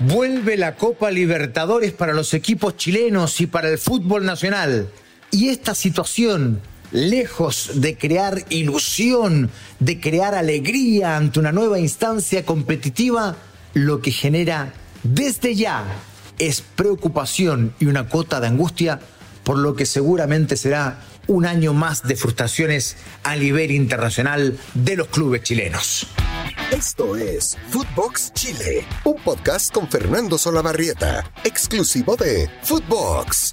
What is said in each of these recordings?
Vuelve la Copa Libertadores para los equipos chilenos y para el fútbol nacional. Y esta situación, lejos de crear ilusión, de crear alegría ante una nueva instancia competitiva, lo que genera desde ya es preocupación y una cota de angustia por lo que seguramente será un año más de frustraciones a nivel internacional de los clubes chilenos. Esto es Footbox Chile, un podcast con Fernando Solabarrieta, exclusivo de Footbox.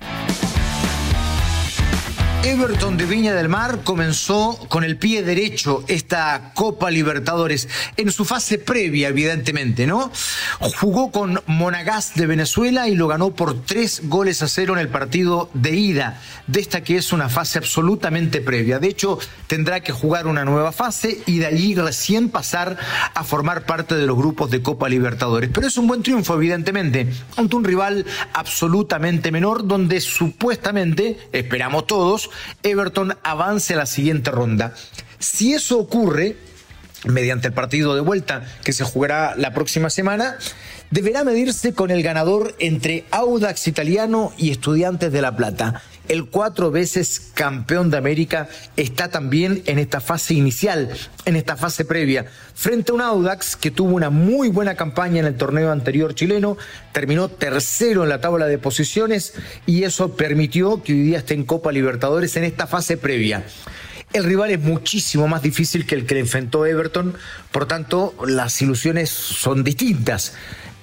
Everton de Viña del Mar comenzó con el pie derecho esta Copa Libertadores en su fase previa, evidentemente, ¿no? Jugó con Monagas de Venezuela y lo ganó por tres goles a cero en el partido de ida de esta que es una fase absolutamente previa. De hecho, tendrá que jugar una nueva fase y de allí recién pasar a formar parte de los grupos de Copa Libertadores. Pero es un buen triunfo, evidentemente, ante un rival absolutamente menor donde supuestamente, esperamos todos, Everton avance a la siguiente ronda. Si eso ocurre, mediante el partido de vuelta que se jugará la próxima semana, deberá medirse con el ganador entre Audax Italiano y Estudiantes de La Plata. El cuatro veces campeón de América está también en esta fase inicial, en esta fase previa, frente a un Audax que tuvo una muy buena campaña en el torneo anterior chileno, terminó tercero en la tabla de posiciones y eso permitió que hoy día esté en Copa Libertadores en esta fase previa. El rival es muchísimo más difícil que el que le enfrentó Everton, por tanto las ilusiones son distintas.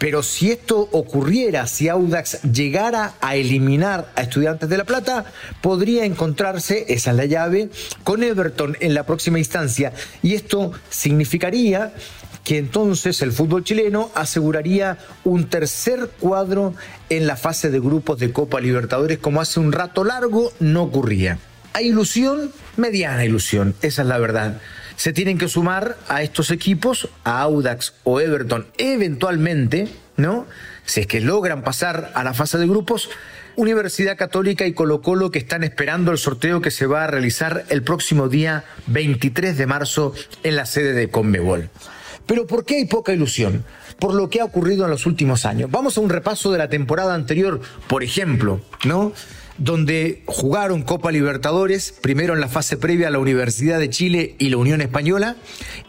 Pero si esto ocurriera, si Audax llegara a eliminar a Estudiantes de La Plata, podría encontrarse, esa es la llave, con Everton en la próxima instancia. Y esto significaría que entonces el fútbol chileno aseguraría un tercer cuadro en la fase de grupos de Copa Libertadores, como hace un rato largo no ocurría. Hay ilusión, mediana ilusión, esa es la verdad se tienen que sumar a estos equipos, a Audax o Everton, eventualmente, ¿no? Si es que logran pasar a la fase de grupos, Universidad Católica y Colo Colo que están esperando el sorteo que se va a realizar el próximo día 23 de marzo en la sede de Conmebol. Pero ¿por qué hay poca ilusión? Por lo que ha ocurrido en los últimos años. Vamos a un repaso de la temporada anterior, por ejemplo, ¿no? Donde jugaron Copa Libertadores, primero en la fase previa a la Universidad de Chile y la Unión Española,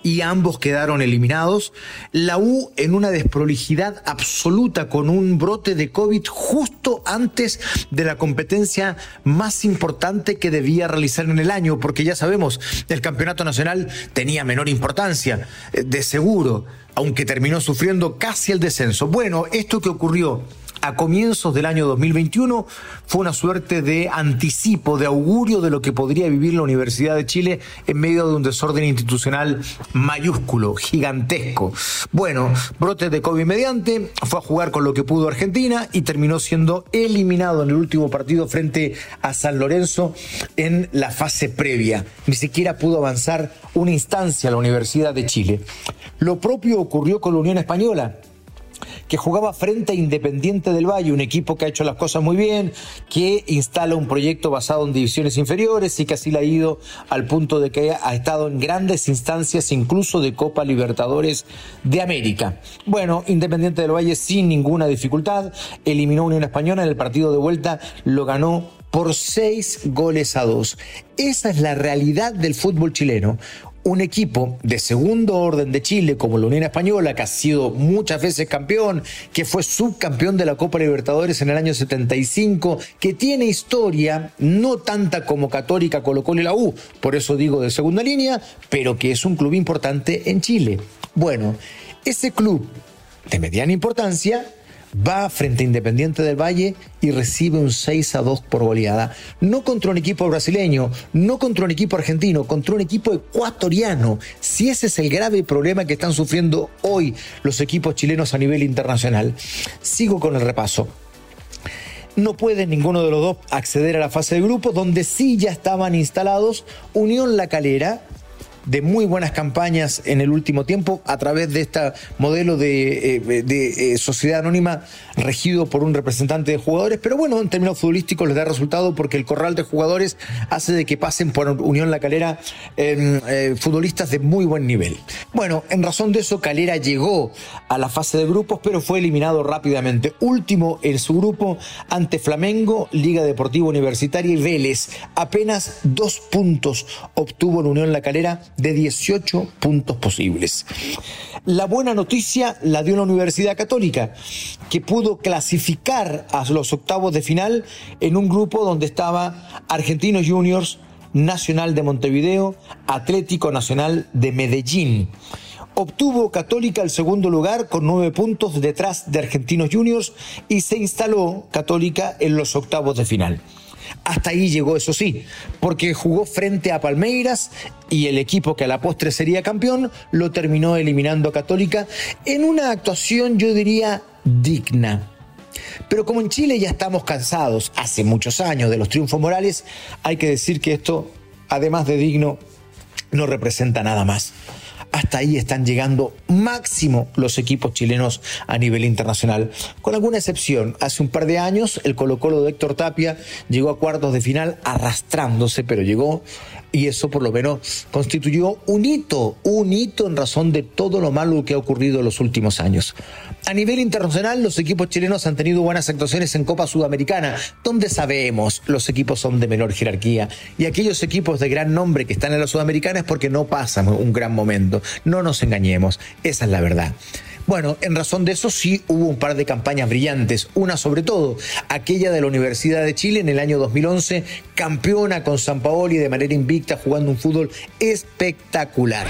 y ambos quedaron eliminados. La U en una desprolijidad absoluta con un brote de COVID justo antes de la competencia más importante que debía realizar en el año, porque ya sabemos, el campeonato nacional tenía menor importancia, eh, de seguro, aunque terminó sufriendo casi el descenso. Bueno, esto que ocurrió a comienzos del año 2021 fue una suerte de anticipo, de augurio de lo que podría vivir la Universidad de Chile en medio de un desorden institucional mayúsculo, gigantesco. Bueno, brote de COVID mediante, fue a jugar con lo que pudo Argentina y terminó siendo eliminado en el último partido frente a San Lorenzo en la fase previa. Ni siquiera pudo avanzar una instancia a la Universidad de Chile. Lo propio ocurrió con la Unión Española que jugaba frente a Independiente del Valle, un equipo que ha hecho las cosas muy bien, que instala un proyecto basado en divisiones inferiores y que así le ha ido al punto de que ha estado en grandes instancias, incluso de Copa Libertadores de América. Bueno, Independiente del Valle sin ninguna dificultad, eliminó a Unión Española en el partido de vuelta, lo ganó por seis goles a dos. Esa es la realidad del fútbol chileno un equipo de segundo orden de Chile como la Unión Española, que ha sido muchas veces campeón, que fue subcampeón de la Copa Libertadores en el año 75, que tiene historia, no tanta como Católica, Colo Colo y la U, por eso digo de segunda línea, pero que es un club importante en Chile. Bueno, ese club de mediana importancia va frente a Independiente del Valle y recibe un 6 a 2 por goleada. No contra un equipo brasileño, no contra un equipo argentino, contra un equipo ecuatoriano. Si ese es el grave problema que están sufriendo hoy los equipos chilenos a nivel internacional. Sigo con el repaso no puede ninguno de los dos acceder a la fase de grupo, donde sí ya estaban instalados Unión La Calera, de muy buenas campañas en el último tiempo a través de este modelo de, eh, de, sociedad anónima regido por un representante de jugadores, pero bueno, en términos futbolísticos les da resultado porque el corral de jugadores hace de que pasen por Unión La Calera futbolistas de muy buen nivel. Bueno, en razón de eso, Calera llegó a la fase de grupos, pero fue eliminado rápidamente. Último en su grupo ante Flamengo, Liga Deportiva Universitaria y Vélez. Apenas dos puntos obtuvo en Unión La Calera de 18 puntos posibles. La buena noticia la dio la Universidad Católica, que pudo clasificar a los octavos de final en un grupo donde estaba Argentinos Juniors, Nacional de Montevideo, Atlético Nacional de Medellín. Obtuvo Católica el segundo lugar con nueve puntos detrás de Argentinos Juniors y se instaló Católica en los octavos de final. Hasta ahí llegó, eso sí, porque jugó frente a Palmeiras y el equipo que a la postre sería campeón lo terminó eliminando a Católica en una actuación, yo diría, digna. Pero como en Chile ya estamos cansados hace muchos años de los triunfos morales, hay que decir que esto, además de digno, no representa nada más hasta ahí están llegando máximo los equipos chilenos a nivel internacional. Con alguna excepción, hace un par de años el Colo Colo de Héctor Tapia llegó a cuartos de final arrastrándose, pero llegó y eso por lo menos constituyó un hito, un hito en razón de todo lo malo que ha ocurrido en los últimos años. A nivel internacional, los equipos chilenos han tenido buenas actuaciones en Copa Sudamericana, donde sabemos los equipos son de menor jerarquía y aquellos equipos de gran nombre que están en la Sudamericana es porque no pasan un gran momento. No nos engañemos, esa es la verdad. Bueno, en razón de eso sí hubo un par de campañas brillantes, una sobre todo, aquella de la Universidad de Chile en el año 2011, campeona con San Paoli de manera invicta jugando un fútbol espectacular.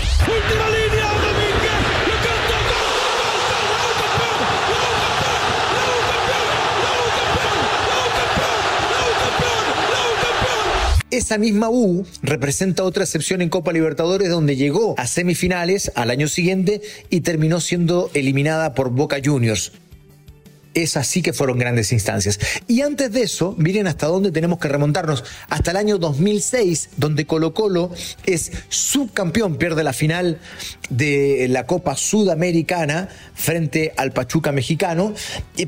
Esa misma U representa otra excepción en Copa Libertadores donde llegó a semifinales al año siguiente y terminó siendo eliminada por Boca Juniors. Esas sí que fueron grandes instancias. Y antes de eso, miren hasta dónde tenemos que remontarnos. Hasta el año 2006, donde Colo Colo es subcampeón, pierde la final de la Copa Sudamericana frente al Pachuca mexicano,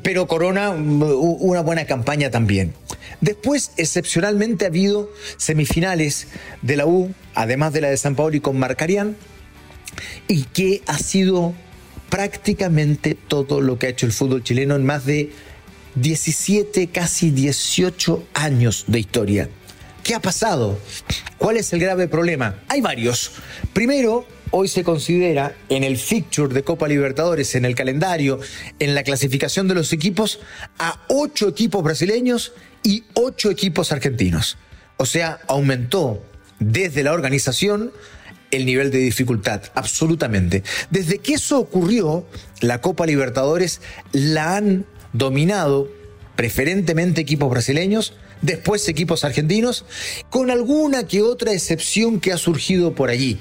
pero corona una buena campaña también. Después, excepcionalmente, ha habido semifinales de la U, además de la de San Paolo y con Marcarián, y que ha sido prácticamente todo lo que ha hecho el fútbol chileno en más de 17, casi 18 años de historia. ¿Qué ha pasado? ¿Cuál es el grave problema? Hay varios. Primero, hoy se considera en el fixture de Copa Libertadores, en el calendario, en la clasificación de los equipos, a ocho equipos brasileños y ocho equipos argentinos. O sea, aumentó desde la organización el nivel de dificultad, absolutamente. Desde que eso ocurrió, la Copa Libertadores la han dominado preferentemente equipos brasileños, después equipos argentinos, con alguna que otra excepción que ha surgido por allí.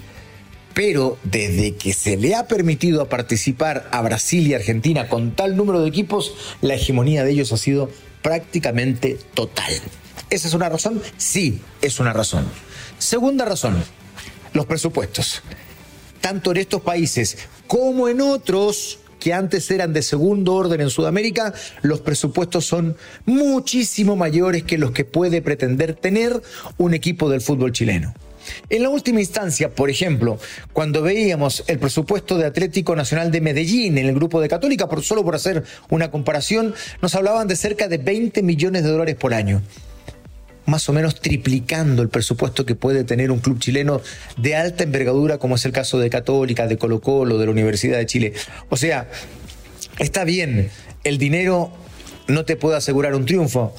Pero desde que se le ha permitido participar a Brasil y Argentina con tal número de equipos, la hegemonía de ellos ha sido prácticamente total. ¿Esa es una razón? Sí, es una razón. Segunda razón, los presupuestos. Tanto en estos países como en otros que antes eran de segundo orden en Sudamérica, los presupuestos son muchísimo mayores que los que puede pretender tener un equipo del fútbol chileno. En la última instancia, por ejemplo, cuando veíamos el presupuesto de Atlético Nacional de Medellín en el grupo de Católica, por, solo por hacer una comparación, nos hablaban de cerca de 20 millones de dólares por año más o menos triplicando el presupuesto que puede tener un club chileno de alta envergadura, como es el caso de Católica, de Colo Colo, de la Universidad de Chile. O sea, está bien, el dinero no te puede asegurar un triunfo,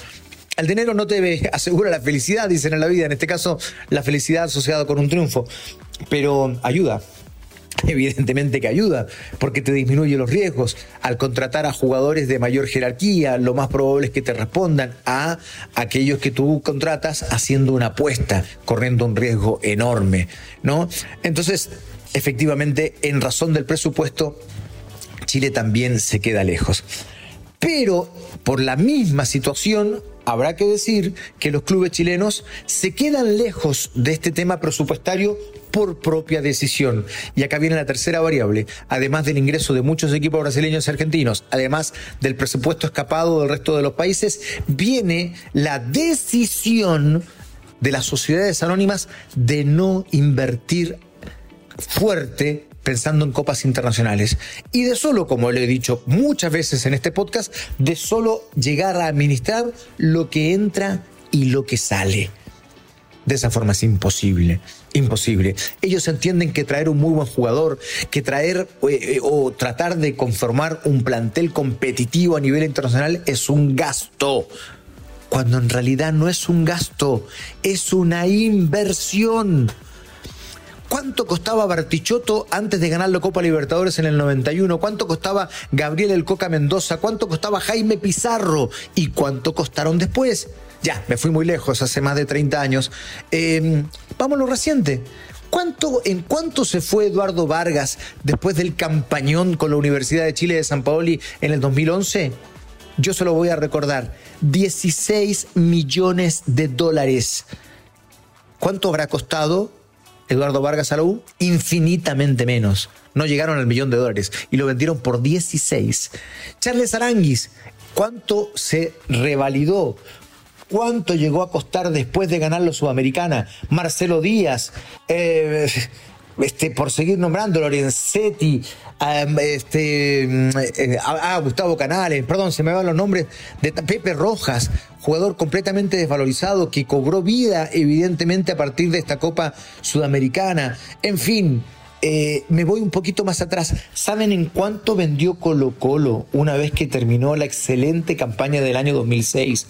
el dinero no te asegura la felicidad, dicen en la vida, en este caso la felicidad asociada con un triunfo, pero ayuda. Evidentemente que ayuda, porque te disminuye los riesgos. Al contratar a jugadores de mayor jerarquía, lo más probable es que te respondan a aquellos que tú contratas haciendo una apuesta, corriendo un riesgo enorme, ¿no? Entonces, efectivamente, en razón del presupuesto, Chile también se queda lejos. Pero por la misma situación, habrá que decir que los clubes chilenos se quedan lejos de este tema presupuestario por propia decisión. Y acá viene la tercera variable. Además del ingreso de muchos equipos brasileños y argentinos, además del presupuesto escapado del resto de los países, viene la decisión de las sociedades anónimas de no invertir fuerte pensando en copas internacionales. Y de solo, como le he dicho muchas veces en este podcast, de solo llegar a administrar lo que entra y lo que sale. De esa forma es imposible, imposible. Ellos entienden que traer un muy buen jugador, que traer eh, o tratar de conformar un plantel competitivo a nivel internacional es un gasto, cuando en realidad no es un gasto, es una inversión. ¿Cuánto costaba Bartichotto antes de ganar la Copa Libertadores en el 91? ¿Cuánto costaba Gabriel El Coca Mendoza? ¿Cuánto costaba Jaime Pizarro? ¿Y cuánto costaron después? Ya, me fui muy lejos, hace más de 30 años. Eh, vamos a lo reciente. ¿Cuánto, ¿En cuánto se fue Eduardo Vargas después del campañón con la Universidad de Chile de San Paoli en el 2011? Yo se lo voy a recordar. 16 millones de dólares. ¿Cuánto habrá costado Eduardo Vargas a infinitamente menos. No llegaron al millón de dólares y lo vendieron por 16. Charles Aranguis, ¿cuánto se revalidó? ¿Cuánto llegó a costar después de ganar la Sudamericana? Marcelo Díaz, eh, este, por seguir nombrando, Lorenzetti, este, mm, eh, ah, Gustavo Canales, perdón, se me van los nombres, de Pepe Rojas, jugador completamente desvalorizado que cobró vida evidentemente a partir de esta Copa Sudamericana. En fin, eh, me voy un poquito más atrás. ¿Saben en cuánto vendió Colo Colo una vez que terminó la excelente campaña del año 2006?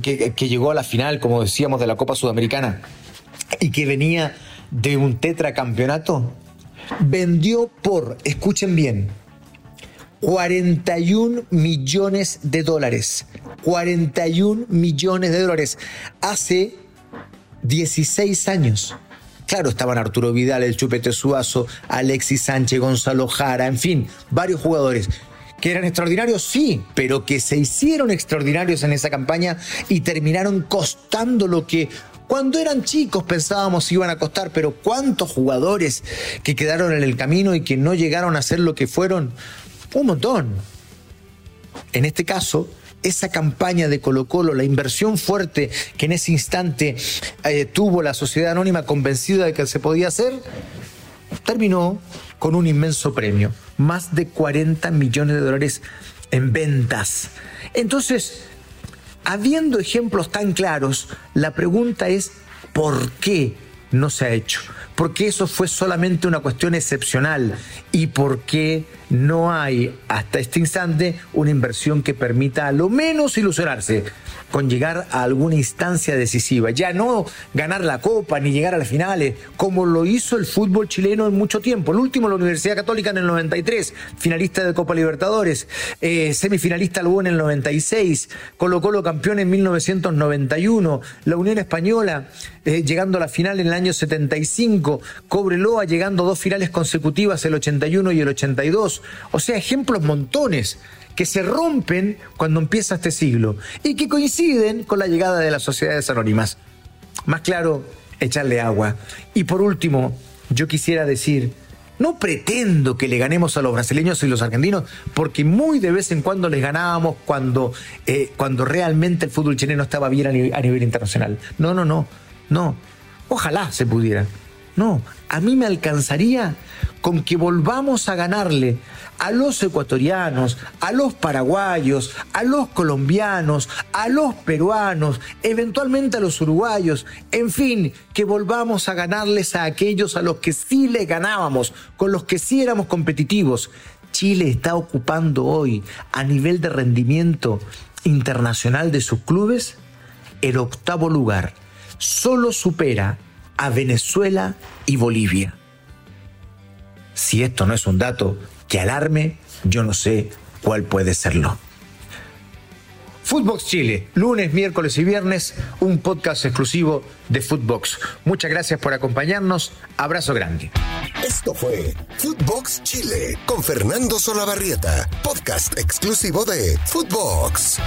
que, que llegó a la final, como decíamos, de la Copa Sudamericana y que venía de un tetracampeonato, vendió por, escuchen bien, 41 millones de dólares. 41 millones de dólares. Hace 16 años. Claro, estaban Arturo Vidal, el Chupete Suazo, Alexis Sánchez, Gonzalo Jara, en fin, varios jugadores que eran extraordinarios, sí, pero que se hicieron extraordinarios en esa campaña y terminaron costando lo que cuando eran chicos pensábamos iban a costar, pero ¿cuántos jugadores que quedaron en el camino y que no llegaron a ser lo que fueron? Un montón. En este caso, esa campaña de Colo Colo, la inversión fuerte que en ese instante eh, tuvo la sociedad anónima convencida de que se podía hacer, terminó con un inmenso premio, más de 40 millones de dólares en ventas. Entonces, habiendo ejemplos tan claros, la pregunta es, ¿por qué no se ha hecho? ¿Por qué eso fue solamente una cuestión excepcional? ¿Y por qué no hay hasta este instante una inversión que permita a lo menos ilusionarse con llegar a alguna instancia decisiva. Ya no ganar la copa ni llegar a las finales, como lo hizo el fútbol chileno en mucho tiempo. El último, la Universidad Católica en el 93, finalista de Copa Libertadores, eh, semifinalista luego en el 96, Colo Colo campeón en 1991, la Unión Española eh, llegando a la final en el año 75, Cobreloa llegando a dos finales consecutivas, el 81 y el 82. O sea, ejemplos montones que se rompen cuando empieza este siglo y que coinciden con la llegada de las sociedades anónimas. Más claro, echarle agua. Y por último, yo quisiera decir, no pretendo que le ganemos a los brasileños y los argentinos, porque muy de vez en cuando les ganábamos cuando, eh, cuando realmente el fútbol chileno estaba bien a nivel, a nivel internacional. No, no, no, no. Ojalá se pudiera. No, a mí me alcanzaría con que volvamos a ganarle a los ecuatorianos, a los paraguayos, a los colombianos, a los peruanos, eventualmente a los uruguayos, en fin, que volvamos a ganarles a aquellos a los que sí les ganábamos, con los que sí éramos competitivos. Chile está ocupando hoy a nivel de rendimiento internacional de sus clubes el octavo lugar. Solo supera a Venezuela y Bolivia. Si esto no es un dato que alarme, yo no sé cuál puede serlo. Footbox Chile, lunes, miércoles y viernes, un podcast exclusivo de Footbox. Muchas gracias por acompañarnos. Abrazo grande. Esto fue Footbox Chile con Fernando Solabarrieta, podcast exclusivo de Footbox.